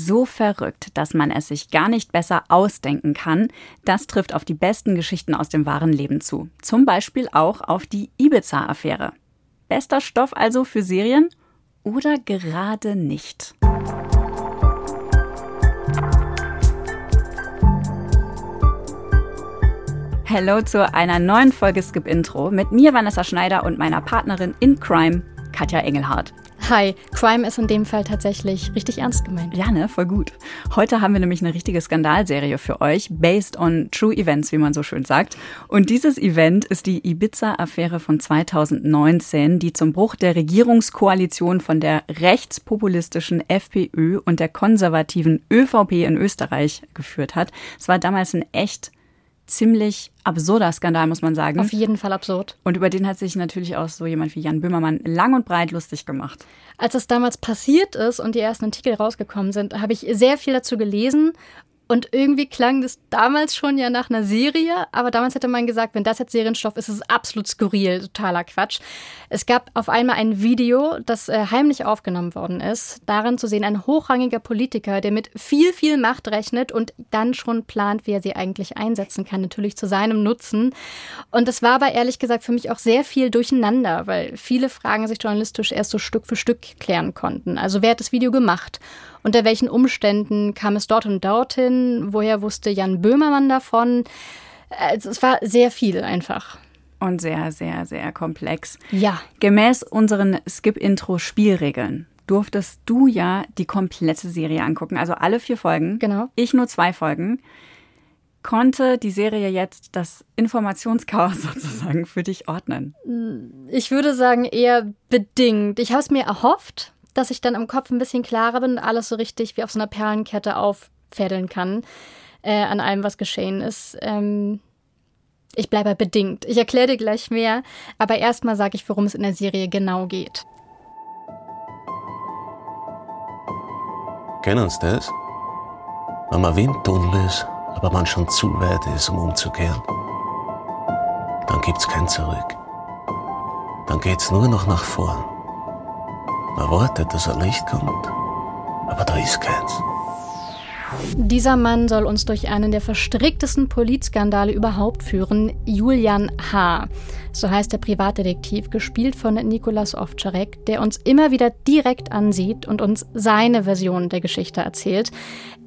So verrückt, dass man es sich gar nicht besser ausdenken kann, das trifft auf die besten Geschichten aus dem wahren Leben zu. Zum Beispiel auch auf die Ibiza-Affäre. Bester Stoff also für Serien oder gerade nicht? Hallo zu einer neuen Folge Skip Intro mit mir Vanessa Schneider und meiner Partnerin in Crime, Katja Engelhardt. Hi, Crime ist in dem Fall tatsächlich richtig ernst gemeint. Ja, ne, voll gut. Heute haben wir nämlich eine richtige Skandalserie für euch, based on true events, wie man so schön sagt. Und dieses Event ist die Ibiza-Affäre von 2019, die zum Bruch der Regierungskoalition von der rechtspopulistischen FPÖ und der konservativen ÖVP in Österreich geführt hat. Es war damals ein echt ziemlich absurder Skandal, muss man sagen. Auf jeden Fall absurd. Und über den hat sich natürlich auch so jemand wie Jan Böhmermann lang und breit lustig gemacht. Als es damals passiert ist und die ersten Artikel rausgekommen sind, habe ich sehr viel dazu gelesen und irgendwie klang das damals schon ja nach einer Serie, aber damals hätte man gesagt, wenn das jetzt Serienstoff ist, ist es absolut skurril, totaler Quatsch. Es gab auf einmal ein Video, das äh, heimlich aufgenommen worden ist. Darin zu sehen ein hochrangiger Politiker, der mit viel, viel Macht rechnet und dann schon plant, wie er sie eigentlich einsetzen kann, natürlich zu seinem Nutzen. Und es war aber ehrlich gesagt für mich auch sehr viel durcheinander, weil viele Fragen sich journalistisch erst so Stück für Stück klären konnten. Also wer hat das Video gemacht? Unter welchen Umständen kam es dort und dorthin? Woher wusste Jan Böhmermann davon? Also es war sehr viel einfach. Und sehr, sehr, sehr komplex. Ja. Gemäß unseren Skip-Intro-Spielregeln durftest du ja die komplette Serie angucken, also alle vier Folgen. Genau. Ich nur zwei Folgen. Konnte die Serie jetzt das Informationschaos sozusagen für dich ordnen? Ich würde sagen eher bedingt. Ich habe es mir erhofft, dass ich dann im Kopf ein bisschen klarer bin und alles so richtig wie auf so einer Perlenkette auffädeln kann äh, an allem, was geschehen ist. Ähm, ich bleibe bedingt. Ich erkläre dir gleich mehr, aber erstmal sage ich, worum es in der Serie genau geht. Kennen Sie das? Wenn man Windtunnel ist, aber man schon zu weit ist, um umzukehren, dann gibt's kein Zurück. Dann geht's nur noch nach vorn. Man wartet, dass ein Licht kommt, aber da ist keins. Dieser Mann soll uns durch einen der verstricktesten Polizskandale überhaupt führen, Julian H. So heißt der Privatdetektiv, gespielt von Nikolas Ovtcharek, der uns immer wieder direkt ansieht und uns seine Version der Geschichte erzählt.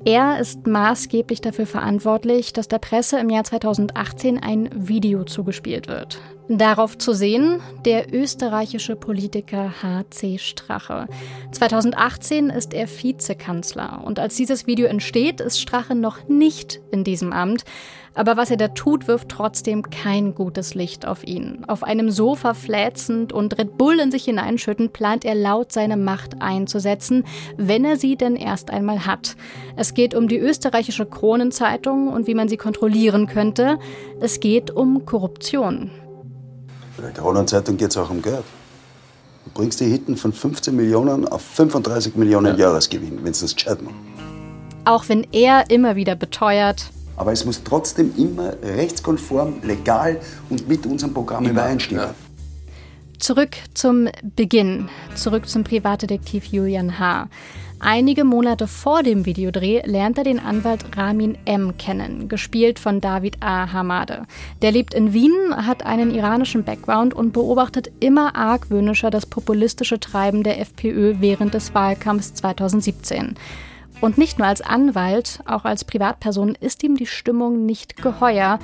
Er ist maßgeblich dafür verantwortlich, dass der Presse im Jahr 2018 ein Video zugespielt wird. Darauf zu sehen der österreichische Politiker H.C. Strache. 2018 ist er Vizekanzler und als dieses Video entsteht, ist Strache noch nicht in diesem Amt. Aber was er da tut, wirft trotzdem kein gutes Licht auf ihn. Auf einem Sofa fläzend und Red Bull in sich hineinschüttend plant er laut seine Macht einzusetzen, wenn er sie denn erst einmal hat. Es geht um die österreichische Kronenzeitung und wie man sie kontrollieren könnte. Es geht um Korruption. Bei der Kronenzeitung geht es auch um Geld. Du bringst die Hitten von 15 Millionen auf 35 Millionen ja. Jahresgewinn, wenn es das gescheit macht. Auch wenn er immer wieder beteuert. Aber es muss trotzdem immer rechtskonform, legal und mit unserem Programm immer, übereinstimmen. Ja. Zurück zum Beginn, zurück zum Privatdetektiv Julian H. Einige Monate vor dem Videodreh lernt er den Anwalt Ramin M. kennen, gespielt von David A. Hamade. Der lebt in Wien, hat einen iranischen Background und beobachtet immer argwöhnischer das populistische Treiben der FPÖ während des Wahlkampfs 2017. Und nicht nur als Anwalt, auch als Privatperson ist ihm die Stimmung nicht geheuer.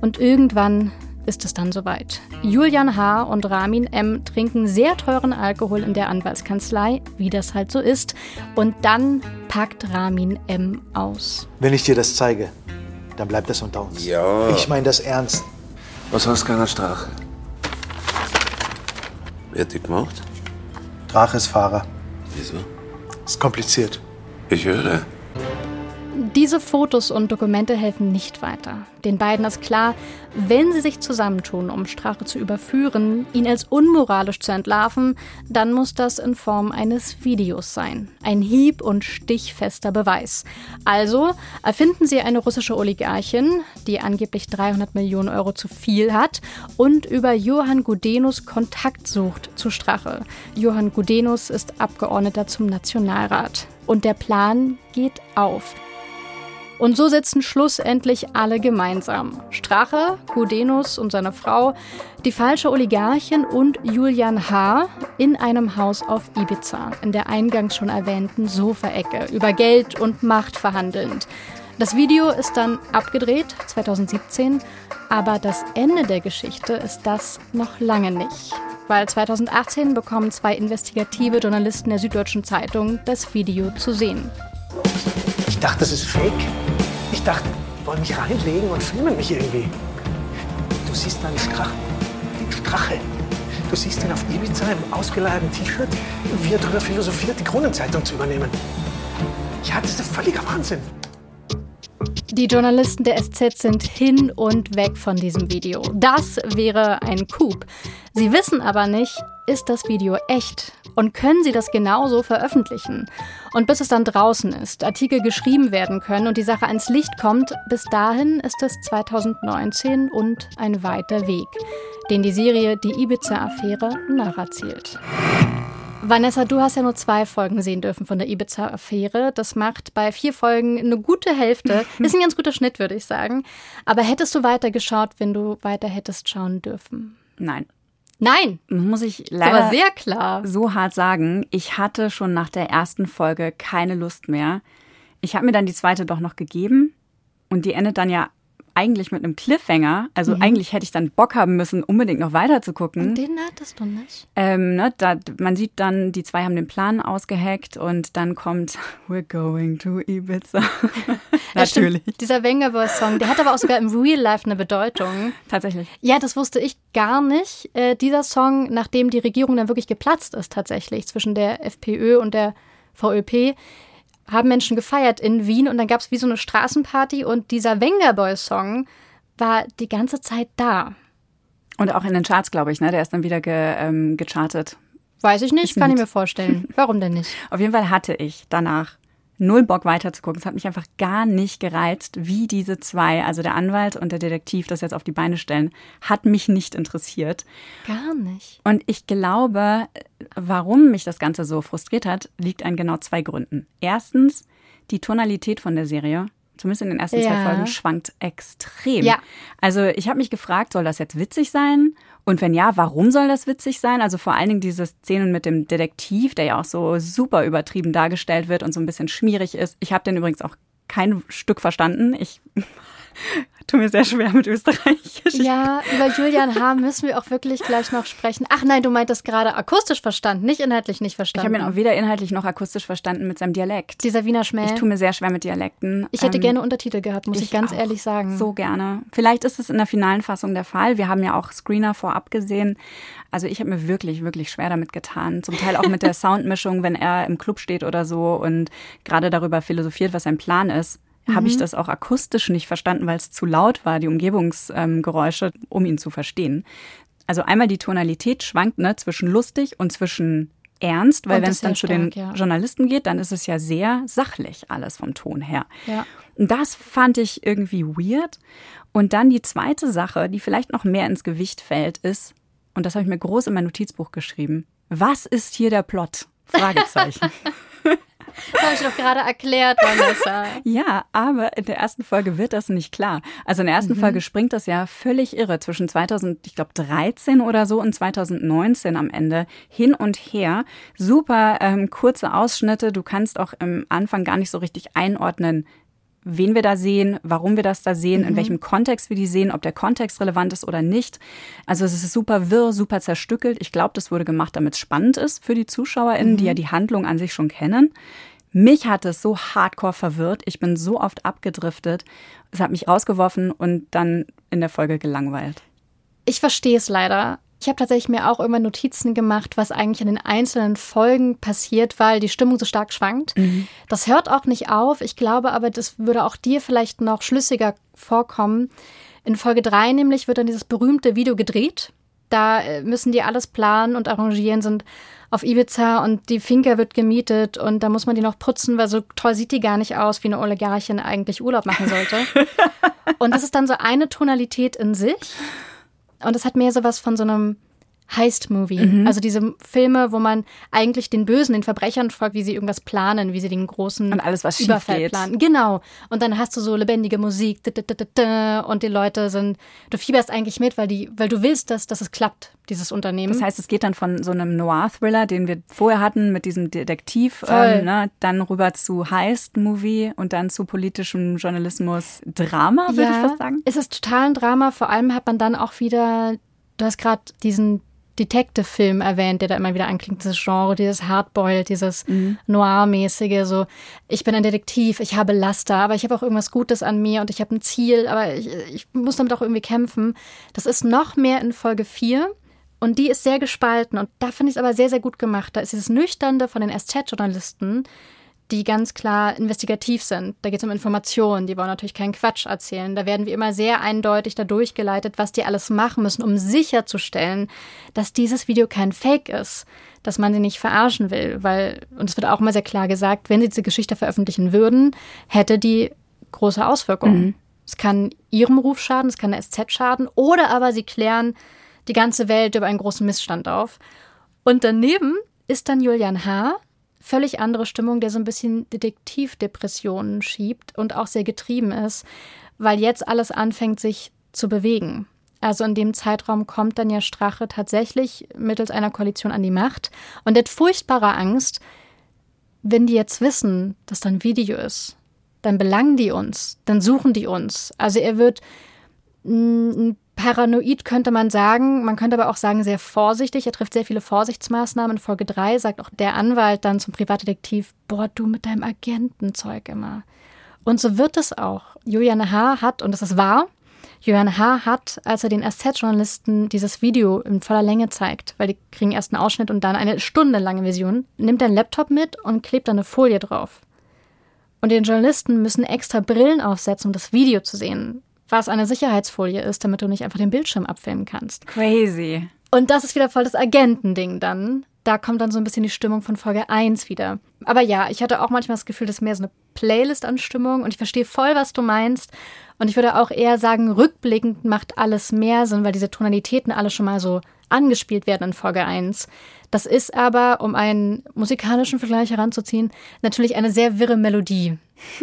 Und irgendwann ist es dann soweit. Julian H. und Ramin M. trinken sehr teuren Alkohol in der Anwaltskanzlei, wie das halt so ist. Und dann packt Ramin M. aus. Wenn ich dir das zeige, dann bleibt das unter uns. Ja. Ich meine das ernst. Was hast du keiner Strache? Wer hat die gemacht? Drache ist Fahrer. Wieso? Ist kompliziert. Ich höre. Diese Fotos und Dokumente helfen nicht weiter. Den beiden ist klar, wenn sie sich zusammentun, um Strache zu überführen, ihn als unmoralisch zu entlarven, dann muss das in Form eines Videos sein. Ein hieb- und stichfester Beweis. Also erfinden sie eine russische Oligarchin, die angeblich 300 Millionen Euro zu viel hat und über Johann Gudenus Kontakt sucht zu Strache. Johann Gudenus ist Abgeordneter zum Nationalrat. Und der Plan geht auf. Und so sitzen schlussendlich alle gemeinsam. Strache, Gudenus und seine Frau, die falsche Oligarchin und Julian H. in einem Haus auf Ibiza, in der eingangs schon erwähnten Sofaecke, über Geld und Macht verhandelnd. Das Video ist dann abgedreht, 2017, aber das Ende der Geschichte ist das noch lange nicht. Weil 2018 bekommen zwei investigative Journalisten der Süddeutschen Zeitung das Video zu sehen. Ich dachte, das ist fake. Ich dachte, die wollen mich reinlegen und filmen mich irgendwie. Du siehst da einen Strachen. Den Strache. Du siehst ihn auf Ibiza im ausgeleierten T-Shirt, wie er darüber philosophiert, die Kronenzeitung zu übernehmen. Ja, das ist völliger Wahnsinn. Die Journalisten der SZ sind hin und weg von diesem Video. Das wäre ein Coup. Sie wissen aber nicht, ist das Video echt? Und können sie das genauso veröffentlichen? Und bis es dann draußen ist, Artikel geschrieben werden können und die Sache ans Licht kommt, bis dahin ist es 2019 und ein weiter Weg, den die Serie Die Ibiza-Affäre nacherzählt. Vanessa, du hast ja nur zwei Folgen sehen dürfen von der Ibiza-Affäre. Das macht bei vier Folgen eine gute Hälfte. Ist ein ganz guter Schnitt, würde ich sagen. Aber hättest du weiter geschaut, wenn du weiter hättest schauen dürfen? Nein. Nein. Muss ich leider sehr klar. so hart sagen, ich hatte schon nach der ersten Folge keine Lust mehr. Ich habe mir dann die zweite doch noch gegeben und die endet dann ja eigentlich mit einem Cliffhanger. Also eigentlich hätte ich dann Bock haben müssen, unbedingt noch weiter zu gucken. Den hattest du nicht. Ähm, ne, da, man sieht dann, die zwei haben den Plan ausgeheckt und dann kommt We're going to Ibiza. Ja. Natürlich. Dieser Vengaboy-Song, der hat aber auch sogar im Real Life eine Bedeutung. Tatsächlich. Ja, das wusste ich gar nicht. Äh, dieser Song, nachdem die Regierung dann wirklich geplatzt ist, tatsächlich zwischen der FPÖ und der VÖP, haben Menschen gefeiert in Wien und dann gab es wie so eine Straßenparty und dieser Vengaboy-Song war die ganze Zeit da. Und auch in den Charts, glaube ich, ne? Der ist dann wieder ge, ähm, gechartet. Weiß ich nicht, Ist kann ich mit. mir vorstellen. Warum denn nicht? Auf jeden Fall hatte ich danach null Bock weiterzugucken. Es hat mich einfach gar nicht gereizt, wie diese zwei, also der Anwalt und der Detektiv, das jetzt auf die Beine stellen, hat mich nicht interessiert. Gar nicht. Und ich glaube, warum mich das Ganze so frustriert hat, liegt an genau zwei Gründen. Erstens, die Tonalität von der Serie, zumindest in den ersten zwei Ja. Folgen, schwankt extrem. Ja. Also ich habe mich gefragt, soll das jetzt witzig sein? Und wenn ja, warum soll das witzig sein? Also vor allen Dingen diese Szenen mit dem Detektiv, der ja auch so super übertrieben dargestellt wird und so ein bisschen schmierig ist. Ich habe den übrigens auch kein Stück verstanden. Ich tue mir sehr schwer mit Österreichisch. Ja, über Julian H. müssen wir auch wirklich gleich noch sprechen. Ach nein, du meintest gerade akustisch verstanden, nicht inhaltlich nicht Ich habe verstanden. ihn auch weder inhaltlich noch akustisch verstanden mit seinem Dialekt. Dieser Wiener Schmäh. Ich tue mir sehr schwer mit Dialekten. Ich hätte Ähm, gerne Untertitel gehabt, muss ich, ganz auch ehrlich sagen. So gerne. Vielleicht ist es in der finalen Fassung der Fall. Wir haben ja auch Screener vorab gesehen. Also ich habe mir wirklich, wirklich schwer damit getan. Zum Teil auch mit der Soundmischung, wenn er im Club steht oder so und gerade darüber philosophiert, was sein Plan ist. Habe ich das auch akustisch nicht verstanden, weil es zu laut war, die Umgebungsgeräusche, um ihn zu verstehen. Also einmal die Tonalität schwankt ne, zwischen lustig und zwischen ernst, weil wenn es dann zu den ja. Journalisten geht, dann ist es ja sehr sachlich alles vom Ton her. Ja. Und das fand ich irgendwie weird. Und dann die zweite Sache, die vielleicht noch mehr ins Gewicht fällt, ist, und das habe ich mir groß in mein Notizbuch geschrieben, was ist hier der Plot? Fragezeichen. Das habe ich doch gerade erklärt, Vanessa. ja, aber in der ersten Folge wird das nicht klar. Also in der ersten Folge springt das ja völlig irre zwischen 2000, ich glaube 13 oder so und 2019 am Ende hin und her. Super ähm, kurze Ausschnitte. Du kannst auch im Anfang gar nicht so richtig einordnen, wen wir da sehen, warum wir das da sehen, in welchem Kontext wir die sehen, ob der Kontext relevant ist oder nicht. Also es ist super wirr, super zerstückelt. Ich glaube, das wurde gemacht, damit es spannend ist für die ZuschauerInnen, die ja die Handlung an sich schon kennen. Mich hat es so hardcore verwirrt. Ich bin so oft abgedriftet. Es hat mich rausgeworfen und dann in der Folge gelangweilt. Ich verstehe es leider. Ich habe tatsächlich mir auch irgendwann Notizen gemacht, was eigentlich in den einzelnen Folgen passiert, weil die Stimmung so stark schwankt. Das hört auch nicht auf. Ich glaube aber, das würde auch dir vielleicht noch schlüssiger vorkommen. In Folge 3 nämlich wird dann dieses berühmte Video gedreht. Da äh, müssen die alles planen und arrangieren, sind auf Ibiza und die Finca wird gemietet und da muss man die noch putzen, weil so toll sieht die gar nicht aus, wie eine Oligarchin eigentlich Urlaub machen sollte. und das ist dann so eine Tonalität in sich. Und es hat mehr so was von so einem Heist-Movie. Mhm. Also diese Filme, wo man eigentlich den Bösen, den Verbrechern folgt, wie sie irgendwas planen, wie sie den großen und alles, was Überfall planen. Genau. Und dann hast du so lebendige Musik und die Leute sind, du fieberst eigentlich mit, weil die, weil du willst, dass, dass es klappt, dieses Unternehmen. Das heißt, es geht dann von so einem Noir-Thriller, den wir vorher hatten, mit diesem Detektiv, ähm, ne, dann rüber zu Heist-Movie und dann zu politischem Journalismus, Drama, würde ja, ich fast sagen. Es ist total ein Drama. Vor allem hat man dann auch wieder, du hast gerade diesen Detective-Film erwähnt, der da immer wieder anklingt, dieses Genre, dieses Hardboiled, dieses mhm. Noir-mäßige, so, ich bin ein Detektiv, ich habe Laster, aber ich habe auch irgendwas Gutes an mir und ich habe ein Ziel, aber ich, ich muss damit auch irgendwie kämpfen. Das ist noch mehr in Folge 4. Und die ist sehr gespalten und da finde ich es aber sehr, sehr gut gemacht. Da ist dieses Nüchternde von den SZ-Journalisten, die ganz klar investigativ sind. Da geht es um Informationen, die wollen natürlich keinen Quatsch erzählen. Da werden wir immer sehr eindeutig da durchgeleitet, was die alles machen müssen, um sicherzustellen, dass dieses Video kein Fake ist, dass man sie nicht verarschen will. Weil, und es wird auch immer sehr klar gesagt, wenn sie diese Geschichte veröffentlichen würden, hätte die große Auswirkungen. Mhm. Es kann ihrem Ruf schaden, es kann der SZ schaden, oder aber sie klären die ganze Welt über einen großen Missstand auf. Und daneben ist dann Julian H., völlig andere Stimmung, der so ein bisschen Detektivdepressionen schiebt und auch sehr getrieben ist, weil jetzt alles anfängt, sich zu bewegen. Also in dem Zeitraum kommt dann ja Strache tatsächlich mittels einer Koalition an die Macht und hat furchtbare Angst, wenn die jetzt wissen, dass da ein Video ist, dann belangen die uns, dann suchen die uns. Also er wird ein paranoid könnte man sagen, man könnte aber auch sagen, sehr vorsichtig. Er trifft sehr viele Vorsichtsmaßnahmen. In Folge 3 sagt auch der Anwalt dann zum Privatdetektiv, boah, du mit deinem Agentenzeug immer. Und so wird es auch. Julian H. hat, und das ist wahr, Julian H. hat, als er den SZ-Journalisten dieses Video in voller Länge zeigt, weil die kriegen erst einen Ausschnitt und dann eine stundenlange Vision, nimmt er einen Laptop mit und klebt da eine Folie drauf. Und die Journalisten müssen extra Brillen aufsetzen, um das Video zu sehen was eine Sicherheitsfolie ist, damit du nicht einfach den Bildschirm abfilmen kannst. Crazy. Und das ist wieder voll das Agentending dann. Da kommt dann so ein bisschen die Stimmung von Folge 1 wieder. Aber ja, ich hatte auch manchmal das Gefühl, das ist mehr so eine Playlist an Stimmung und ich verstehe voll, was du meinst. Und ich würde auch eher sagen, rückblickend macht alles mehr Sinn, weil diese Tonalitäten alle schon mal so angespielt werden in Folge 1. Das ist aber, um einen musikalischen Vergleich heranzuziehen, natürlich eine sehr wirre Melodie.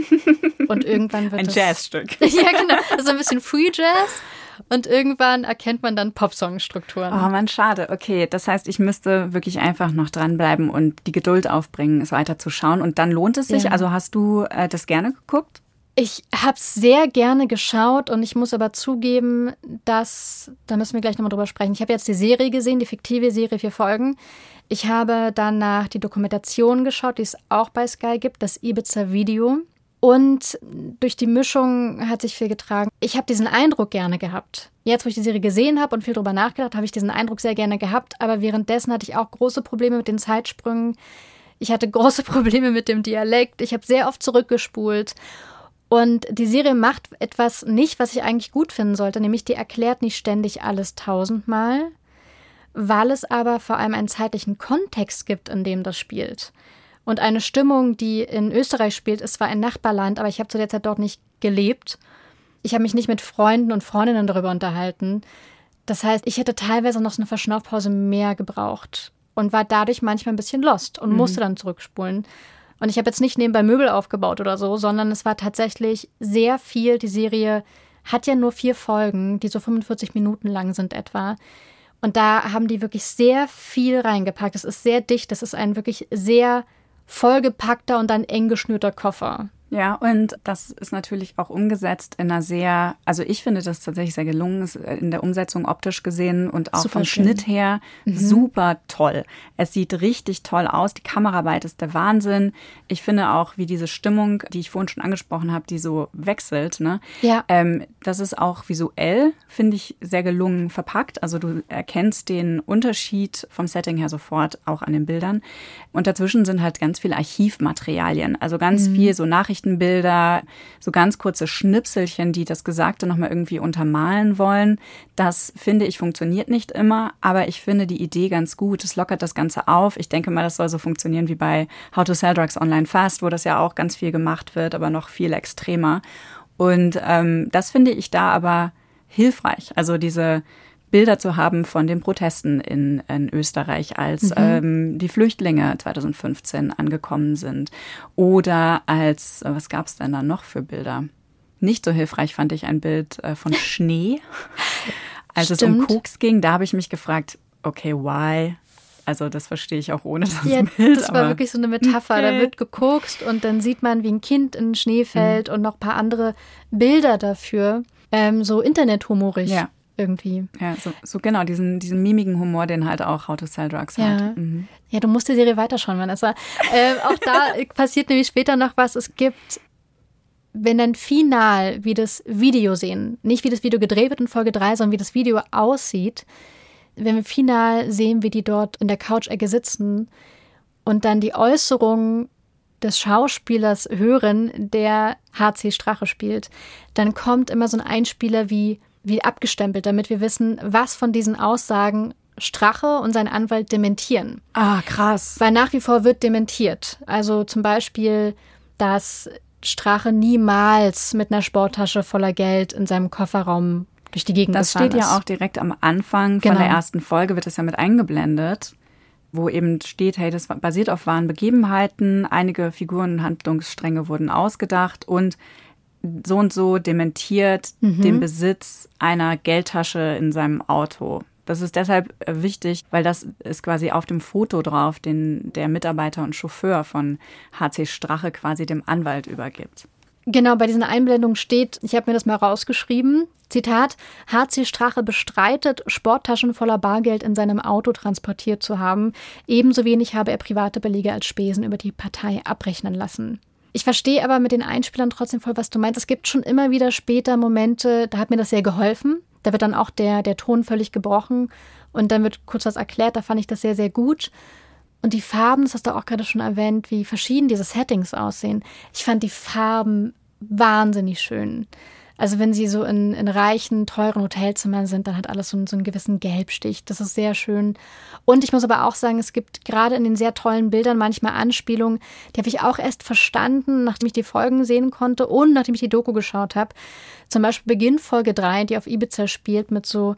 Und irgendwann wird ein Jazzstück. ja, genau. So ein bisschen Free Jazz. Und irgendwann erkennt man dann Popsong-Strukturen. Oh man, schade. Okay, das heißt, ich müsste wirklich einfach noch dranbleiben und die Geduld aufbringen, es weiter zu schauen. Und dann lohnt es sich. Ja. Also hast du äh, das gerne geguckt? Ich habe es sehr gerne geschaut und ich muss aber zugeben, dass, da müssen wir gleich nochmal drüber sprechen. Ich habe jetzt die Serie gesehen, die fiktive Serie, vier Folgen. Ich habe danach die Dokumentation geschaut, die es auch bei Sky gibt, das Ibiza Video. Und durch die Mischung hat sich viel getragen. Ich habe diesen Eindruck gerne gehabt. Jetzt, wo ich die Serie gesehen habe und viel drüber nachgedacht, habe ich diesen Eindruck sehr gerne gehabt. Aber währenddessen hatte ich auch große Probleme mit den Zeitsprüngen. Ich hatte große Probleme mit dem Dialekt. Ich habe sehr oft zurückgespult. Und die Serie macht etwas nicht, was ich eigentlich gut finden sollte, nämlich die erklärt nicht ständig alles tausendmal, weil es aber vor allem einen zeitlichen Kontext gibt, in dem das spielt. Und eine Stimmung, die in Österreich spielt, ist zwar ein Nachbarland, aber ich habe zu der Zeit dort nicht gelebt. Ich habe mich nicht mit Freunden und Freundinnen darüber unterhalten. Das heißt, ich hätte teilweise noch so eine Verschnaufpause mehr gebraucht und war dadurch manchmal ein bisschen lost und mhm. musste dann zurückspulen. Und ich habe jetzt nicht nebenbei Möbel aufgebaut oder so, sondern es war tatsächlich sehr viel. Die Serie hat ja nur vier Folgen, die so 45 Minuten lang sind etwa. Und da haben die wirklich sehr viel reingepackt. Es ist sehr dicht, es ist ein wirklich sehr vollgepackter und dann eng geschnürter Koffer. Ja, und das ist natürlich auch umgesetzt in einer sehr, also ich finde das tatsächlich sehr gelungen, ist in der Umsetzung optisch gesehen und auch super vom schön. Schnitt her mhm. super toll. Es sieht richtig toll aus, die Kameraarbeit ist der Wahnsinn. Ich finde auch, wie diese Stimmung, die ich vorhin schon angesprochen habe, die so wechselt, ne? Ja. Ähm, das ist auch visuell, finde ich, sehr gelungen verpackt. Also du erkennst den Unterschied vom Setting her sofort auch an den Bildern. Und dazwischen sind halt ganz viele Archivmaterialien, also ganz mhm. viel so Nachrichten Nachrichtenbilder, so ganz kurze Schnipselchen, die das Gesagte nochmal irgendwie untermalen wollen. Das finde ich funktioniert nicht immer, aber ich finde die Idee ganz gut. Es lockert das Ganze auf. Ich denke mal, das soll so funktionieren wie bei How to Sell Drugs Online Fast, wo das ja auch ganz viel gemacht wird, aber noch viel extremer. Und ähm, das finde ich da aber hilfreich. Also diese Bilder zu haben von den Protesten in, in Österreich, als mhm. ähm, die Flüchtlinge 2015 angekommen sind. Oder als, was gab es denn da noch für Bilder? Nicht so hilfreich fand ich ein Bild äh, von Schnee. Als Stimmt. es um Koks ging, da habe ich mich gefragt, okay, why? Also das verstehe ich auch ohne das ja, Bild. Das war wirklich so eine Metapher. Okay. Da wird gekokst und dann sieht man, wie ein Kind in den Schnee fällt mhm. und noch ein paar andere Bilder dafür. Ähm, so internethumorig. Ja. Irgendwie. Ja, so, so, genau, diesen, diesen mimigen Humor, den halt auch How to Sell Drugs ja. hat. Mhm. Ja, du musst die Serie weiterschauen, Vanessa. äh, auch da passiert nämlich später noch was. Es gibt wenn dann final wie das Video sehen, nicht wie das Video gedreht wird in Folge 3, sondern wie das Video aussieht, wenn wir final sehen, wie die dort in der Couch-Ecke sitzen und dann die Äußerungen des Schauspielers hören, der HC Strache spielt, dann kommt immer so ein Einspieler wie, wie abgestempelt, damit wir wissen, was von diesen Aussagen Strache und sein Anwalt dementieren. Ah, krass. Weil nach wie vor wird dementiert. Also zum Beispiel, dass Strache niemals mit einer Sporttasche voller Geld in seinem Kofferraum durch die Gegend das gefahren Das steht ja auch direkt am Anfang genau. von der ersten Folge, wird das ja mit eingeblendet, wo eben steht, hey, das basiert auf wahren Begebenheiten, einige Figuren und Handlungsstränge wurden ausgedacht und so und so dementiert mhm. den Besitz einer Geldtasche in seinem Auto. Das ist deshalb äh, wichtig, weil das ist quasi auf dem Foto drauf, den der Mitarbeiter und Chauffeur von HC Strache quasi dem Anwalt übergibt. Genau, bei diesen Einblendungen steht, ich habe mir das mal rausgeschrieben, Zitat, HC Strache bestreitet, Sporttaschen voller Bargeld in seinem Auto transportiert zu haben. Ebenso wenig habe er private Belege als Spesen über die Partei abrechnen lassen. Ich verstehe aber mit den Einspielern trotzdem voll, was du meinst. Es gibt schon immer wieder später Momente, da hat mir das sehr geholfen. Da wird dann auch der, der Ton völlig gebrochen und dann wird kurz was erklärt. Da fand ich das sehr, sehr gut. Und die Farben, das hast du auch gerade schon erwähnt, wie verschieden diese Settings aussehen. Ich fand die Farben wahnsinnig schön. Also wenn sie so in, in reichen, teuren Hotelzimmern sind, dann hat alles so, so einen gewissen Gelbstich. Das ist sehr schön. Und ich muss aber auch sagen, es gibt gerade in den sehr tollen Bildern manchmal Anspielungen, die habe ich auch erst verstanden, nachdem ich die Folgen sehen konnte und nachdem ich die Doku geschaut habe. Zum Beispiel Beginn Folge 3, die auf Ibiza spielt, mit so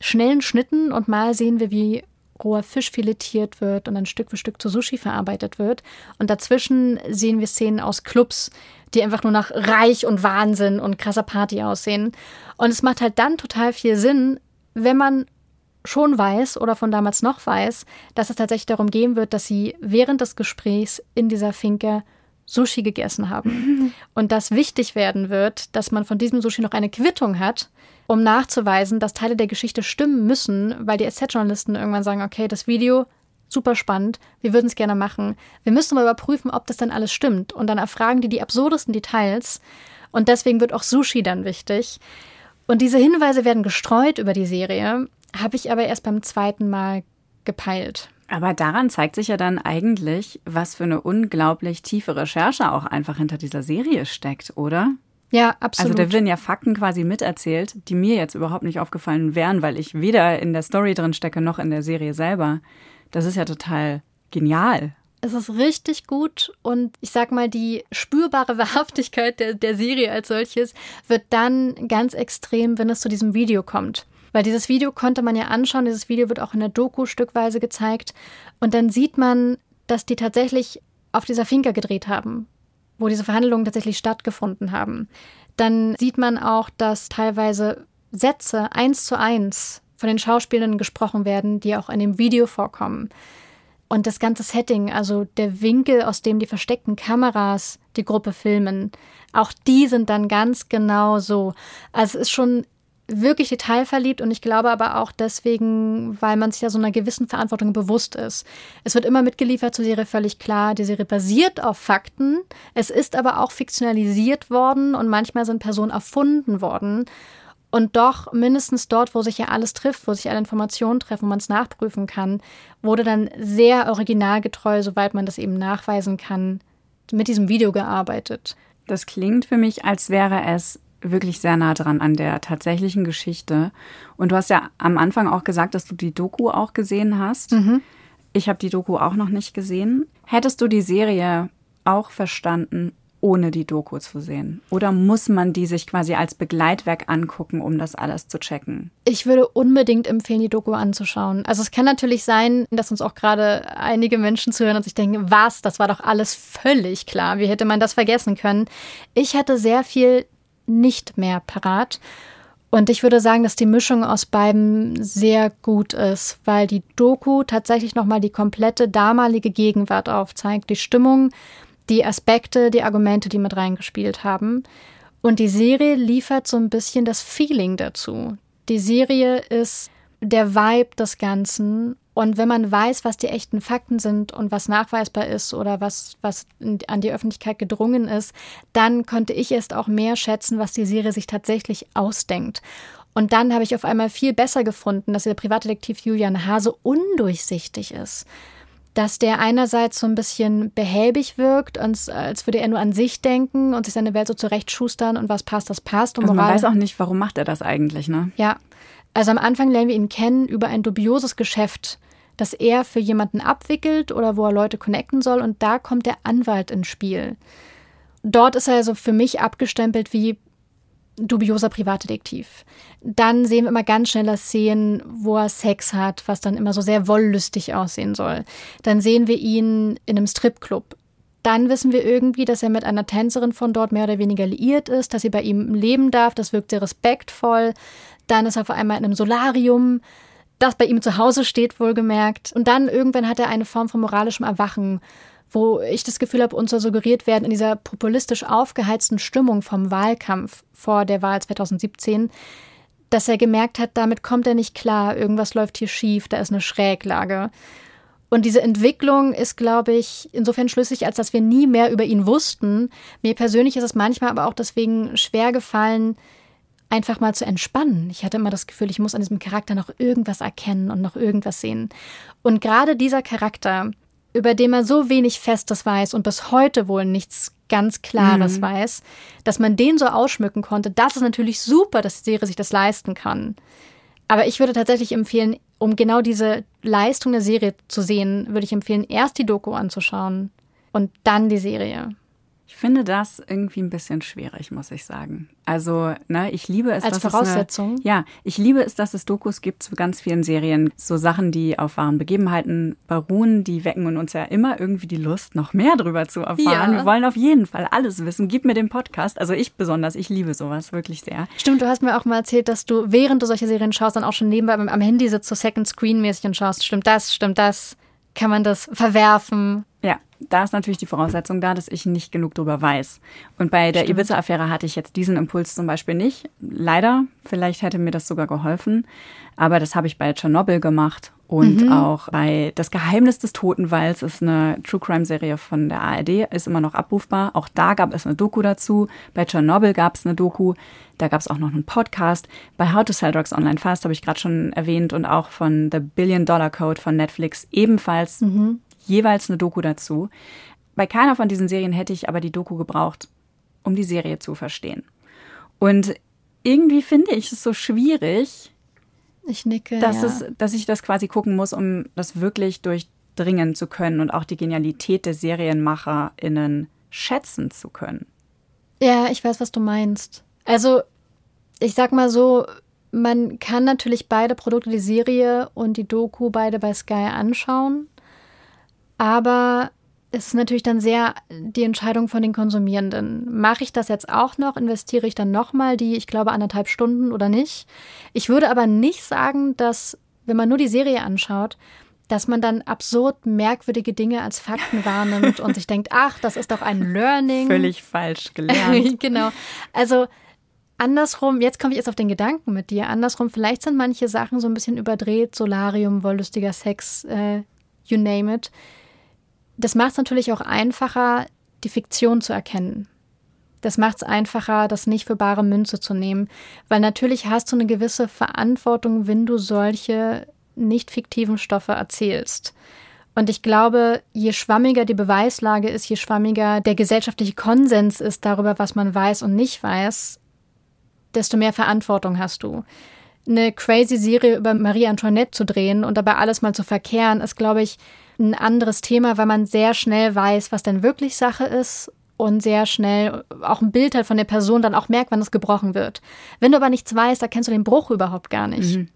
schnellen Schnitten und mal sehen wir, wie roher Fisch filetiert wird und dann Stück für Stück zu Sushi verarbeitet wird. Und dazwischen sehen wir Szenen aus Clubs, die einfach nur nach Reich und Wahnsinn und krasser Party aussehen. Und es macht halt dann total viel Sinn, wenn man schon weiß oder von damals noch weiß, dass es tatsächlich darum gehen wird, dass sie während des Gesprächs in dieser Finke Sushi gegessen haben. Und dass wichtig werden wird, dass man von diesem Sushi noch eine Quittung hat, um nachzuweisen, dass Teile der Geschichte stimmen müssen, weil die SZ-Journalisten irgendwann sagen, okay, das Video super spannend, wir würden es gerne machen. Wir müssen aber überprüfen, ob das dann alles stimmt. Und dann erfragen die die absurdesten Details. Und deswegen wird auch Sushi dann wichtig. Und diese Hinweise werden gestreut über die Serie, habe ich aber erst beim zweiten Mal gepeilt. Aber daran zeigt sich ja dann eigentlich, was für eine unglaublich tiefe Recherche auch einfach hinter dieser Serie steckt, oder? Ja, absolut. Also da werden ja Fakten quasi miterzählt, die mir jetzt überhaupt nicht aufgefallen wären, weil ich weder in der Story drin stecke noch in der Serie selber. Das ist ja total genial. Es ist richtig gut und ich sag mal, die spürbare Wahrhaftigkeit der, der Serie als solches wird dann ganz extrem, wenn es zu diesem Video kommt. Weil dieses Video konnte man ja anschauen, dieses Video wird auch in der Doku stückweise gezeigt und dann sieht man, dass die tatsächlich auf dieser Finca gedreht haben, wo diese Verhandlungen tatsächlich stattgefunden haben. Dann sieht man auch, dass teilweise Sätze eins zu eins von den Schauspielern gesprochen werden, die auch in dem Video vorkommen. Und das ganze Setting, also der Winkel, aus dem die versteckten Kameras die Gruppe filmen, auch die sind dann ganz genau so. Also es ist schon wirklich detailverliebt und ich glaube aber auch deswegen, weil man sich ja so einer gewissen Verantwortung bewusst ist. Es wird immer mitgeliefert zur Serie völlig klar, die Serie basiert auf Fakten, es ist aber auch fiktionalisiert worden und manchmal sind Personen erfunden worden. Und doch mindestens dort, wo sich ja alles trifft, wo sich alle Informationen treffen, wo man es nachprüfen kann, wurde dann sehr originalgetreu, soweit man das eben nachweisen kann, mit diesem Video gearbeitet. Das klingt für mich, als wäre es wirklich sehr nah dran an der tatsächlichen Geschichte. Und du hast ja am Anfang auch gesagt, dass du die Doku auch gesehen hast. Mhm. Ich habe die Doku auch noch nicht gesehen. Hättest du die Serie auch verstanden ohne die Doku zu sehen? Oder muss man die sich quasi als Begleitwerk angucken, um das alles zu checken? Ich würde unbedingt empfehlen, die Doku anzuschauen. Also es kann natürlich sein, dass uns auch gerade einige Menschen zuhören und sich denken, was, das war doch alles völlig klar. Wie hätte man das vergessen können? Ich hatte sehr viel nicht mehr parat. Und ich würde sagen, dass die Mischung aus beiden sehr gut ist, weil die Doku tatsächlich nochmal die komplette damalige Gegenwart aufzeigt, die Stimmung, die Aspekte, die Argumente, die mit reingespielt haben. Und die Serie liefert so ein bisschen das Feeling dazu. Die Serie ist der Vibe des Ganzen. Und wenn man weiß, was die echten Fakten sind und was nachweisbar ist oder was, was an die Öffentlichkeit gedrungen ist, dann konnte ich erst auch mehr schätzen, was die Serie sich tatsächlich ausdenkt. Und dann habe ich auf einmal viel besser gefunden, dass der Privatdetektiv Julian Hase undurchsichtig ist dass der einerseits so ein bisschen behäbig wirkt, und, als würde er nur an sich denken und sich seine Welt so zurechtschustern und was passt, das passt. Und also man weiß auch nicht, warum macht er das eigentlich, ne? Ja. Also am Anfang lernen wir ihn kennen über ein dubioses Geschäft, das er für jemanden abwickelt oder wo er Leute connecten soll und da kommt der Anwalt ins Spiel. Dort ist er also für mich abgestempelt wie dubioser Privatdetektiv. Dann sehen wir immer ganz schneller Szenen, wo er Sex hat, was dann immer so sehr wollüstig aussehen soll. Dann sehen wir ihn in einem Stripclub. Dann wissen wir irgendwie, dass er mit einer Tänzerin von dort mehr oder weniger liiert ist, dass sie bei ihm leben darf. Das wirkt sehr respektvoll. Dann ist er auf einmal in einem Solarium, das bei ihm zu Hause steht, wohlgemerkt. Und dann irgendwann hat er eine Form von moralischem Erwachen wo ich das Gefühl habe, uns soll suggeriert werden in dieser populistisch aufgeheizten Stimmung vom Wahlkampf vor der Wahl 2017, dass er gemerkt hat, damit kommt er nicht klar, irgendwas läuft hier schief, da ist eine Schräglage. Und diese Entwicklung ist, glaube ich, insofern schlüssig, als dass wir nie mehr über ihn wussten. Mir persönlich ist es manchmal aber auch deswegen schwer gefallen, einfach mal zu entspannen. Ich hatte immer das Gefühl, ich muss an diesem Charakter noch irgendwas erkennen und noch irgendwas sehen. Und gerade dieser Charakter, über den man so wenig Festes weiß und bis heute wohl nichts ganz Klares mhm. weiß, dass man den so ausschmücken konnte, das ist natürlich super, dass die Serie sich das leisten kann. Aber ich würde tatsächlich empfehlen, um genau diese Leistung der Serie zu sehen, würde ich empfehlen, erst die Doku anzuschauen und dann die Serie. Ich finde das irgendwie ein bisschen schwierig, muss ich sagen. Also, ne, ich liebe es, Als dass Voraussetzung? Es eine, ja, ich liebe es, dass es Dokus gibt zu ganz vielen Serien. So Sachen, die auf wahren Begebenheiten beruhen, die wecken in uns ja immer irgendwie die Lust, noch mehr drüber zu erfahren. Ja. Wir wollen auf jeden Fall alles wissen. Gib mir den Podcast. Also ich besonders, ich liebe sowas wirklich sehr. Stimmt, du hast mir auch mal erzählt, dass du, während du solche Serien schaust, dann auch schon nebenbei am Handy sitzt, so Second Screen mäßig und schaust. Stimmt das, stimmt das? Kann man das verwerfen? Ja, da ist natürlich die Voraussetzung da, dass ich nicht genug darüber weiß. Und bei der Ibiza-Affäre hatte ich jetzt diesen Impuls zum Beispiel nicht. Leider, vielleicht hätte mir das sogar geholfen. Aber das habe ich bei Tschernobyl gemacht und mhm. auch bei Das Geheimnis des Totenwalds ist eine True Crime Serie von der ARD, ist immer noch abrufbar. Auch da gab es eine Doku dazu. Bei Tschernobyl gab es eine Doku. Da gab es auch noch einen Podcast. Bei How to Sell Drugs Online Fast habe ich gerade schon erwähnt und auch von The Billion Dollar Code von Netflix ebenfalls mhm jeweils eine Doku dazu. Bei keiner von diesen Serien hätte ich aber die Doku gebraucht, um die Serie zu verstehen. Und irgendwie finde ich es so schwierig, ich nicke, dass, ja. es, dass ich das quasi gucken muss, um das wirklich durchdringen zu können und auch die Genialität der SerienmacherInnen schätzen zu können. Ja, ich weiß, was du meinst. Also, ich sag mal so, man kann natürlich beide Produkte, die Serie und die Doku, beide bei Sky anschauen. Aber es ist natürlich dann sehr die Entscheidung von den Konsumierenden. Mache ich das jetzt auch noch? Investiere ich dann nochmal die, ich glaube, anderthalb Stunden oder nicht? Ich würde aber nicht sagen, dass, wenn man nur die Serie anschaut, dass man dann absurd merkwürdige Dinge als Fakten wahrnimmt und sich denkt, ach, das ist doch ein Learning. Völlig falsch gelernt. genau. Also andersrum, jetzt komme ich jetzt auf den Gedanken mit dir. Andersrum, vielleicht sind manche Sachen so ein bisschen überdreht, Solarium, wollüstiger Sex, äh, you name it das macht es natürlich auch einfacher, die Fiktion zu erkennen. Das macht es einfacher, das nicht für bare Münze zu nehmen, weil natürlich hast du eine gewisse Verantwortung, wenn du solche nicht fiktiven Stoffe erzählst. Und ich glaube, je schwammiger die Beweislage ist, je schwammiger der gesellschaftliche Konsens ist darüber, was man weiß und nicht weiß, desto mehr Verantwortung hast du. Eine crazy Serie über Marie Antoinette zu drehen und dabei alles mal zu verkehren, ist, glaube ich, ein anderes Thema, weil man sehr schnell weiß, was denn wirklich Sache ist und sehr schnell auch ein Bild hat von der Person, dann auch merkt, wann es gebrochen wird. Wenn du aber nichts weißt, erkennst du den Bruch überhaupt gar nicht. Mhm.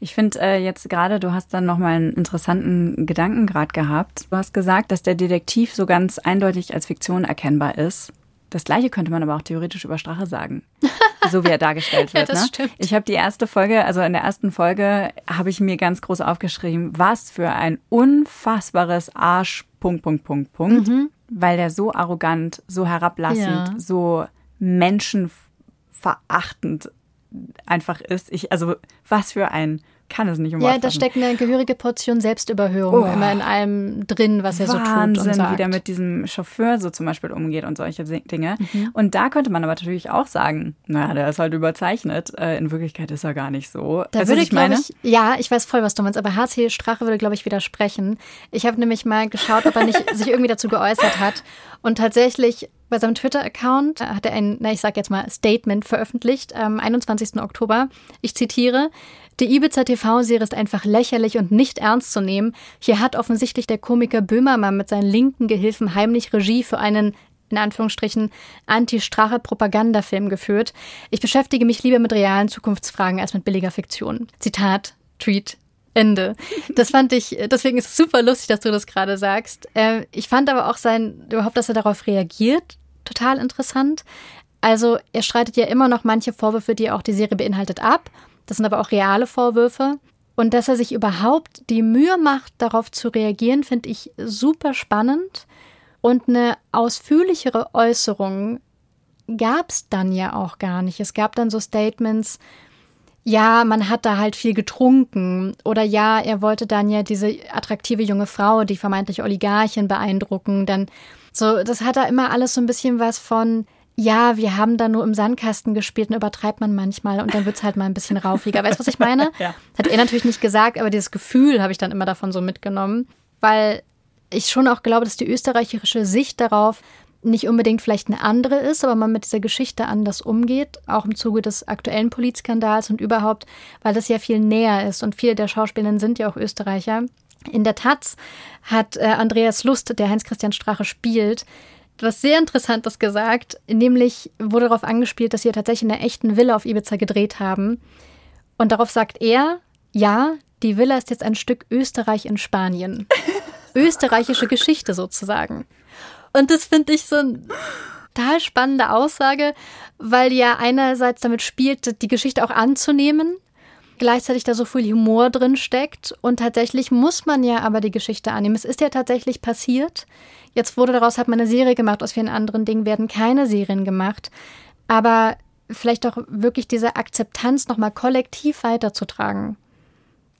Ich finde äh, jetzt gerade, du hast dann nochmal einen interessanten Gedanken gerade gehabt. Du hast gesagt, dass der Detektiv so ganz eindeutig als Fiktion erkennbar ist. Das gleiche könnte man aber auch theoretisch über Strache sagen, so wie er dargestellt wird. ja, das ne? stimmt. Ich habe die erste Folge, also in der ersten Folge habe ich mir ganz groß aufgeschrieben, was für ein unfassbares Arsch, Punkt, Punkt, Punkt, Punkt, mhm. weil der so arrogant, so herablassend, ja. so menschenverachtend einfach ist. Ich, also was für ein kann es nicht um Ja, da steckt eine gehörige Portion Selbstüberhörung oh, immer in allem drin, was er so tut und sagt. wie der mit diesem Chauffeur so zum Beispiel umgeht und solche Dinge. Mhm. Und da könnte man aber natürlich auch sagen, naja, der ist halt überzeichnet. Äh, in Wirklichkeit ist er gar nicht so. Da also, würde ich meine? Ich, ja, ich weiß voll, was du meinst, aber HC Strache würde, glaube ich, widersprechen. Ich habe nämlich mal geschaut, ob er nicht sich irgendwie dazu geäußert hat. Und tatsächlich bei seinem Twitter-Account hat er ein, na, ich sag jetzt mal, Statement veröffentlicht am 21. Oktober. Ich zitiere. Die Ibiza TV-Serie ist einfach lächerlich und nicht ernst zu nehmen. Hier hat offensichtlich der Komiker Böhmermann mit seinen linken Gehilfen heimlich Regie für einen in Anführungsstrichen Anti-Strache-Propagandafilm geführt. Ich beschäftige mich lieber mit realen Zukunftsfragen als mit billiger Fiktion. Zitat, Tweet, Ende. Das fand ich, deswegen ist es super lustig, dass du das gerade sagst. Äh, ich fand aber auch sein, überhaupt, dass er darauf reagiert, total interessant. Also er streitet ja immer noch manche Vorwürfe, die auch die Serie beinhaltet, ab. Das sind aber auch reale Vorwürfe. Und dass er sich überhaupt die Mühe macht, darauf zu reagieren, finde ich super spannend. Und eine ausführlichere Äußerung gab es dann ja auch gar nicht. Es gab dann so Statements, ja, man hat da halt viel getrunken. Oder ja, er wollte dann ja diese attraktive junge Frau, die vermeintlich Oligarchin, beeindrucken. Dann so, das hat da immer alles so ein bisschen was von, ja, wir haben da nur im Sandkasten gespielt und übertreibt man manchmal und dann wird es halt mal ein bisschen raufiger. Weißt du, was ich meine? ja. Hat er natürlich nicht gesagt, aber dieses Gefühl habe ich dann immer davon so mitgenommen, weil ich schon auch glaube, dass die österreichische Sicht darauf nicht unbedingt vielleicht eine andere ist, aber man mit dieser Geschichte anders umgeht, auch im Zuge des aktuellen Polizskandals und überhaupt, weil das ja viel näher ist und viele der Schauspielerinnen sind ja auch Österreicher. In der Taz hat äh, Andreas Lust, der Heinz-Christian Strache spielt, was sehr Interessantes gesagt, nämlich wurde darauf angespielt, dass sie tatsächlich in einer echten Villa auf Ibiza gedreht haben. Und darauf sagt er, ja, die Villa ist jetzt ein Stück Österreich in Spanien. Österreichische Geschichte sozusagen. Und das finde ich so eine total spannende Aussage, weil ja einerseits damit spielt, die Geschichte auch anzunehmen, gleichzeitig da so viel Humor drin steckt. Und tatsächlich muss man ja aber die Geschichte annehmen. Es ist ja tatsächlich passiert. Jetzt wurde daraus, hat man eine Serie gemacht, aus vielen anderen Dingen werden keine Serien gemacht. Aber vielleicht auch wirklich diese Akzeptanz nochmal kollektiv weiterzutragen.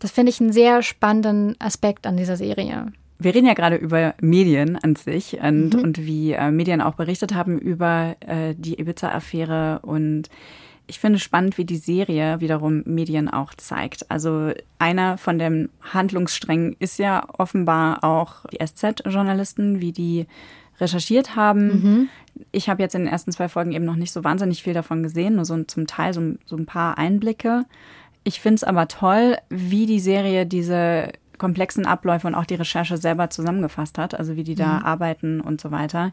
Das finde ich einen sehr spannenden Aspekt an dieser Serie. Wir reden ja gerade über Medien an sich und, mhm. und wie äh, Medien auch berichtet haben über äh, die Ibiza-Affäre und ich finde spannend, wie die Serie wiederum Medien auch zeigt. Also einer von den Handlungssträngen ist ja offenbar auch die SZ-Journalisten, wie die recherchiert haben. Mhm. Ich habe jetzt in den ersten zwei Folgen eben noch nicht so wahnsinnig viel davon gesehen, nur so zum Teil so, so ein paar Einblicke. Ich finde es aber toll, wie die Serie diese komplexen Abläufe und auch die Recherche selber zusammengefasst hat, also wie die da mhm. arbeiten und so weiter.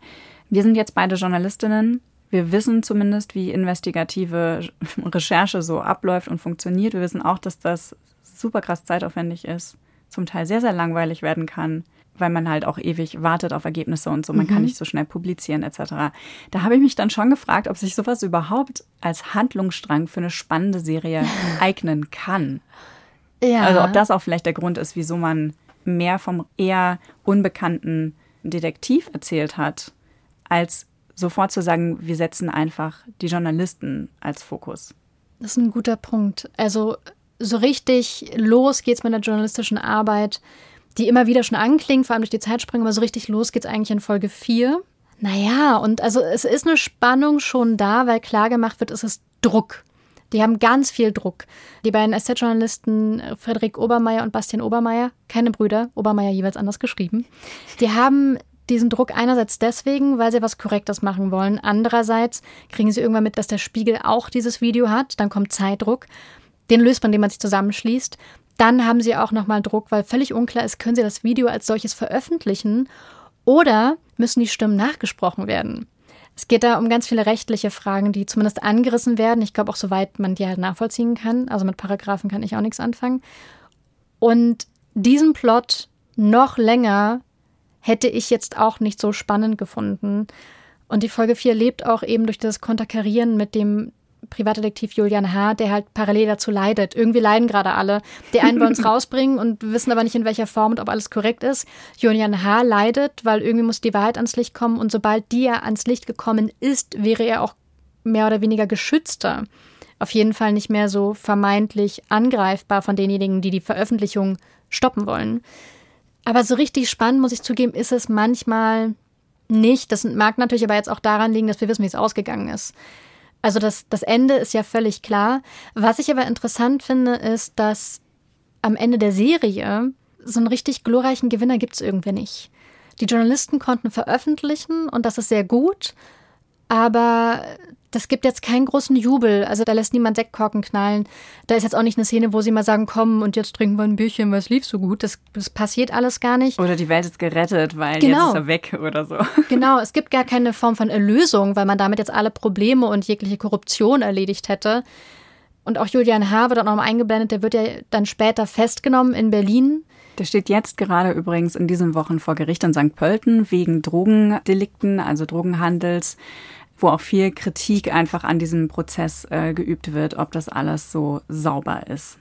Wir sind jetzt beide Journalistinnen wir wissen zumindest, wie investigative Recherche so abläuft und funktioniert. Wir wissen auch, dass das super krass zeitaufwendig ist, zum Teil sehr, sehr langweilig werden kann, weil man halt auch ewig wartet auf Ergebnisse und so. Man mhm. kann nicht so schnell publizieren etc. Da habe ich mich dann schon gefragt, ob sich sowas überhaupt als Handlungsstrang für eine spannende Serie eignen kann. Ja. Also ob das auch vielleicht der Grund ist, wieso man mehr vom eher unbekannten Detektiv erzählt hat, als sofort zu sagen, wir setzen einfach die Journalisten als Fokus. Das ist ein guter Punkt. Also so richtig los geht's mit der journalistischen Arbeit, die immer wieder schon anklingt, vor allem durch die Zeitsprünge, aber so richtig los geht's eigentlich in Folge 4. Naja, und also es ist eine Spannung schon da, weil klar gemacht wird, es ist Druck. Die haben ganz viel Druck. Die beiden SZ-Journalisten Frederik Obermeier und Bastian Obermeier, keine Brüder, Obermeier jeweils anders geschrieben, die haben diesen Druck einerseits deswegen, weil sie was Korrektes machen wollen. Andererseits kriegen sie irgendwann mit, dass der Spiegel auch dieses Video hat. Dann kommt Zeitdruck. Den löst man, indem man sich zusammenschließt. Dann haben sie auch nochmal Druck, weil völlig unklar ist, können sie das Video als solches veröffentlichen oder müssen die Stimmen nachgesprochen werden. Es geht da um ganz viele rechtliche Fragen, die zumindest angerissen werden. Ich glaube auch, soweit man die halt nachvollziehen kann. Also mit Paragraphen kann ich auch nichts anfangen. Und diesen Plot noch länger hätte ich jetzt auch nicht so spannend gefunden. Und die Folge 4 lebt auch eben durch das Konterkarieren mit dem Privatdetektiv Julian H., der halt parallel dazu leidet. Irgendwie leiden gerade alle. Die einen wollen uns rausbringen und wissen aber nicht in welcher Form und ob alles korrekt ist. Julian H. leidet, weil irgendwie muss die Wahrheit ans Licht kommen und sobald die ja ans Licht gekommen ist, wäre er auch mehr oder weniger geschützter. Auf jeden Fall nicht mehr so vermeintlich angreifbar von denjenigen, die die Veröffentlichung stoppen wollen. Aber so richtig spannend, muss ich zugeben, ist es manchmal nicht. Das mag natürlich aber jetzt auch daran liegen, dass wir wissen, wie es ausgegangen ist. Also das, das Ende ist ja völlig klar. Was ich aber interessant finde, ist, dass am Ende der Serie so einen richtig glorreichen Gewinner gibt es irgendwie nicht. Die Journalisten konnten veröffentlichen und das ist sehr gut, aber das gibt jetzt keinen großen Jubel. Also da lässt niemand Sektkorken knallen. Da ist jetzt auch nicht eine Szene, wo sie mal sagen, komm und jetzt trinken wir ein Bierchen, weil es lief so gut. Das, das passiert alles gar nicht. Oder die Welt ist gerettet, weil Genau. jetzt ist er weg oder so. Genau, es gibt gar keine Form von Erlösung, weil man damit jetzt alle Probleme und jegliche Korruption erledigt hätte. Und auch Julian H. wird auch noch mal eingeblendet, der wird ja dann später festgenommen in Berlin. Der steht jetzt gerade übrigens in diesen Wochen vor Gericht in St. Pölten wegen Drogendelikten, also Drogenhandels, wo auch viel Kritik einfach an diesem Prozess äh, geübt wird, ob das alles so sauber ist.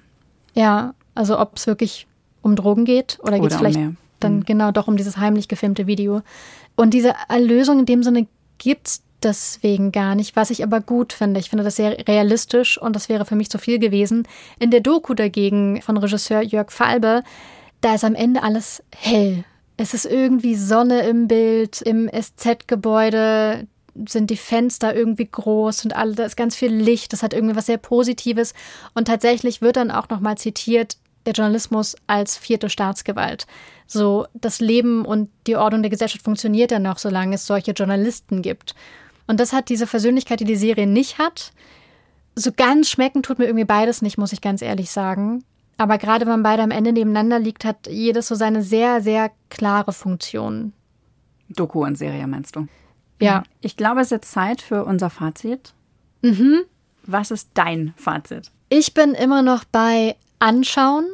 Ja, also ob es wirklich um Drogen geht oder geht es um vielleicht mehr. dann genau doch um dieses heimlich gefilmte Video. Und diese Erlösung in dem Sinne gibt es deswegen gar nicht, was ich aber gut finde. Ich finde das sehr realistisch und das wäre für mich zu viel gewesen. In der Doku dagegen von Regisseur Jörg Falbe, da ist am Ende alles hell. Es ist irgendwie Sonne im Bild, im SZ-Gebäude sind die Fenster irgendwie groß und alle, da ist ganz viel Licht, das hat irgendwie was sehr Positives. Und tatsächlich wird dann auch nochmal zitiert, der Journalismus als vierte Staatsgewalt. So, das Leben und die Ordnung der Gesellschaft funktioniert dann noch, solange es solche Journalisten gibt. Und das hat diese Versöhnlichkeit, die die Serie nicht hat. So ganz schmecken tut mir irgendwie beides nicht, muss ich ganz ehrlich sagen. Aber gerade wenn beide am Ende nebeneinander liegt, hat jedes so seine sehr, sehr klare Funktion. Doku und Serie meinst du? Ja. Ich glaube, es ist jetzt Zeit für unser Fazit. Mhm. Was ist dein Fazit? Ich bin immer noch bei Anschauen,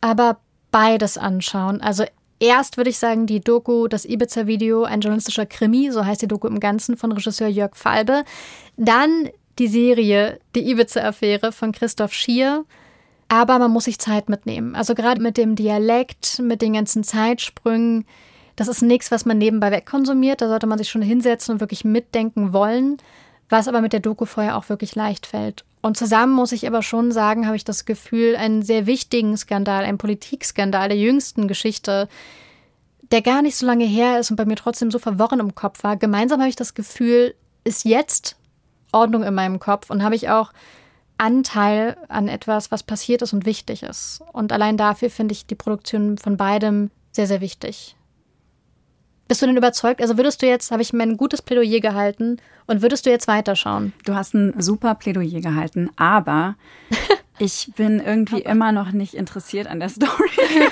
aber beides anschauen. Also erst würde ich sagen, die Doku, das Ibiza-Video, ein journalistischer Krimi, so heißt die Doku im Ganzen von Regisseur Jörg Falbe. Dann die Serie Die Ibiza-Affäre von Christoph Schier. Aber man muss sich Zeit mitnehmen. Also gerade mit dem Dialekt, mit den ganzen Zeitsprüngen, das ist nichts, was man nebenbei wegkonsumiert. Da sollte man sich schon hinsetzen und wirklich mitdenken wollen, was aber mit der Doku vorher auch wirklich leicht fällt. Und zusammen muss ich aber schon sagen, habe ich das Gefühl, einen sehr wichtigen Skandal, einen Politikskandal der jüngsten Geschichte, der gar nicht so lange her ist und bei mir trotzdem so verworren im Kopf war. Gemeinsam habe ich das Gefühl, ist jetzt Ordnung in meinem Kopf und habe ich auch Anteil an etwas, was passiert ist und wichtig ist. Und allein dafür finde ich die Produktion von beidem sehr, sehr wichtig. Bist du denn überzeugt? Also würdest du jetzt, habe ich mir ein gutes Plädoyer gehalten und würdest du jetzt weiterschauen? Du hast ein super Plädoyer gehalten, aber ich bin irgendwie immer noch nicht interessiert an der Story.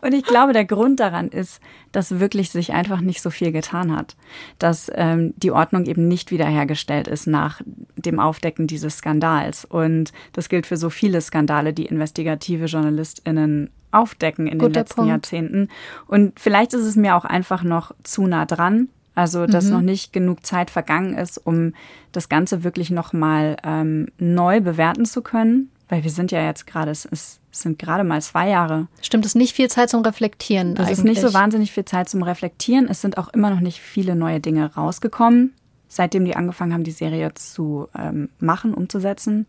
Und ich glaube, der Grund daran ist, dass wirklich sich einfach nicht so viel getan hat. Dass ähm, die Ordnung eben nicht wiederhergestellt ist nach dem Aufdecken dieses Skandals. Und das gilt für so viele Skandale, die investigative JournalistInnen aufdecken in den Guter letzten Punkt. Jahrzehnten. Und vielleicht ist es mir auch einfach noch zu nah dran. Also, dass Mhm. noch nicht genug Zeit vergangen ist, um das Ganze wirklich nochmal ähm, neu bewerten zu können. Weil wir sind ja jetzt gerade, es, ist, es sind gerade mal zwei Jahre. Stimmt, es ist nicht viel Zeit zum Reflektieren. Das eigentlich. ist nicht so wahnsinnig viel Zeit zum Reflektieren. Es sind auch immer noch nicht viele neue Dinge rausgekommen, seitdem die angefangen haben, die Serie zu ähm, machen, umzusetzen.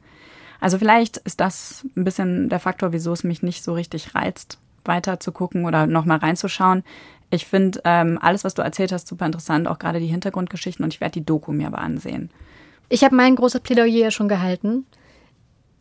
Also vielleicht ist das ein bisschen der Faktor, wieso es mich nicht so richtig reizt, weiter zu gucken oder nochmal reinzuschauen. Ich finde ähm, alles, was du erzählt hast, super interessant, auch gerade die Hintergrundgeschichten und ich werde die Doku mir aber ansehen. Ich habe mein großes Plädoyer ja schon gehalten.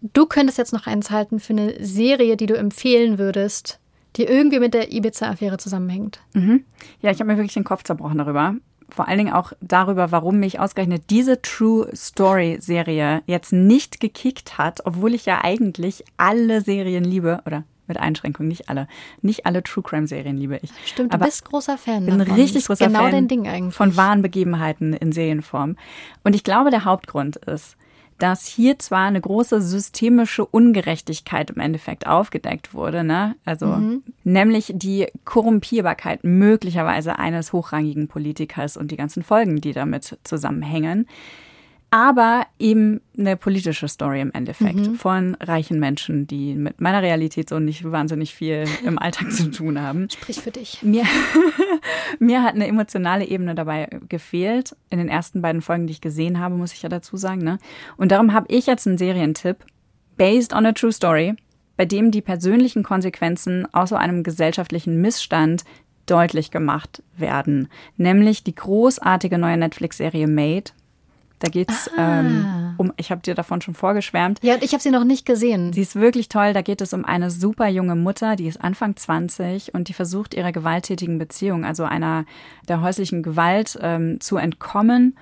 Du könntest jetzt noch eins halten für eine Serie, die du empfehlen würdest, die irgendwie mit der Ibiza-Affäre zusammenhängt. Mhm. Ja, ich habe mir wirklich den Kopf zerbrochen darüber. Vor allen Dingen auch darüber, warum mich ausgerechnet diese True Story Serie jetzt nicht gekickt hat, obwohl ich ja eigentlich alle Serien liebe oder mit Einschränkung, nicht alle. Nicht alle True Crime Serien liebe ich. Stimmt, du bist großer Fan. Bin davon. richtig großer genau Fan dein Ding eigentlich. von wahren Begebenheiten in Serienform. Und ich glaube, der Hauptgrund ist, dass hier zwar eine große systemische Ungerechtigkeit im Endeffekt aufgedeckt wurde, ne? Also Mhm. nämlich die Korrumpierbarkeit möglicherweise eines hochrangigen Politikers und die ganzen Folgen, die damit zusammenhängen. Aber eben eine politische Story im Endeffekt Mhm. von reichen Menschen, die mit meiner Realität so nicht wahnsinnig viel im Alltag zu tun haben. Sprich für dich. Mir, mir hat eine emotionale Ebene dabei gefehlt. In den ersten beiden Folgen, die ich gesehen habe, muss ich ja dazu sagen. Ne? Und darum habe ich jetzt einen Serientipp, based on a true story, bei dem die persönlichen Konsequenzen aus so einem gesellschaftlichen Missstand deutlich gemacht werden. Nämlich die großartige neue Netflix-Serie Made. Da geht's ähm, um, ich habe dir davon schon vorgeschwärmt. Ja, ich habe sie noch nicht gesehen. Sie ist wirklich toll. Da geht es um eine super junge Mutter, die ist Anfang 20 und die versucht, ihrer gewalttätigen Beziehung, also einer der häuslichen Gewalt, ähm, zu entkommen.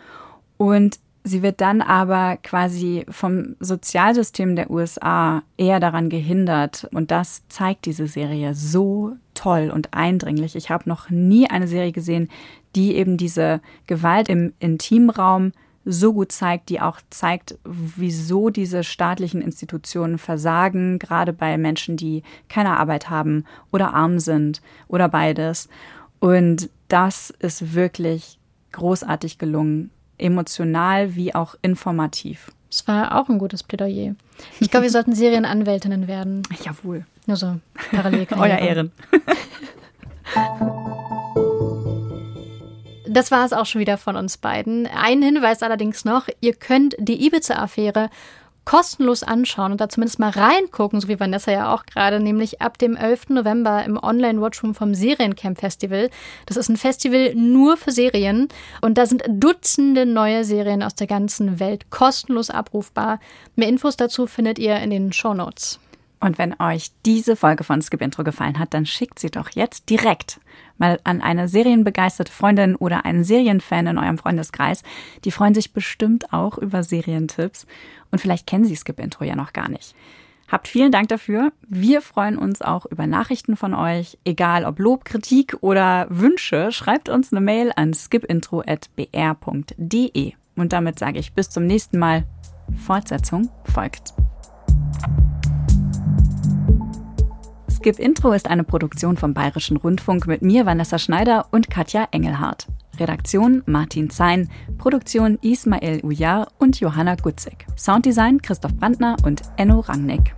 Und sie wird dann aber quasi vom Sozialsystem der USA eher daran gehindert. Und das zeigt diese Serie so toll und eindringlich. Ich habe noch nie eine Serie gesehen, die eben diese Gewalt im Intimraum so gut zeigt, die auch zeigt, wieso diese staatlichen Institutionen versagen, gerade bei Menschen, die keine Arbeit haben oder arm sind oder beides. Und das ist wirklich großartig gelungen, emotional wie auch informativ. Das war auch ein gutes Plädoyer. Ich glaube, wir sollten Serienanwältinnen werden. Jawohl. Nur so parallel. Euer Ehren. Das war es auch schon wieder von uns beiden. Ein Hinweis allerdings noch, ihr könnt die Ibiza-Affäre kostenlos anschauen und da zumindest mal reingucken, so wie Vanessa ja auch gerade, nämlich ab dem 11. November im Online-Watchroom vom Seriencamp Festival. Das ist ein Festival nur für Serien und da sind Dutzende neue Serien aus der ganzen Welt kostenlos abrufbar. Mehr Infos dazu findet ihr in den Show Notes. Und wenn euch diese Folge von Skip Intro gefallen hat, dann schickt sie doch jetzt direkt mal an eine serienbegeisterte Freundin oder einen Serienfan in eurem Freundeskreis. Die freuen sich bestimmt auch über Serientipps. Und vielleicht kennen sie Skip Intro ja noch gar nicht. Habt vielen Dank dafür. Wir freuen uns auch über Nachrichten von euch, egal ob Lob, Kritik oder Wünsche. Schreibt uns eine Mail an skipintro.br.de. Und damit sage ich bis zum nächsten Mal. Fortsetzung folgt. Skip Intro ist eine Produktion vom Bayerischen Rundfunk mit mir, Vanessa Schneider und Katja Engelhardt. Redaktion Martin Zein, Produktion Ismael Ujar und Johanna Gutzig. Sounddesign Christoph Brandner und Enno Rangnick.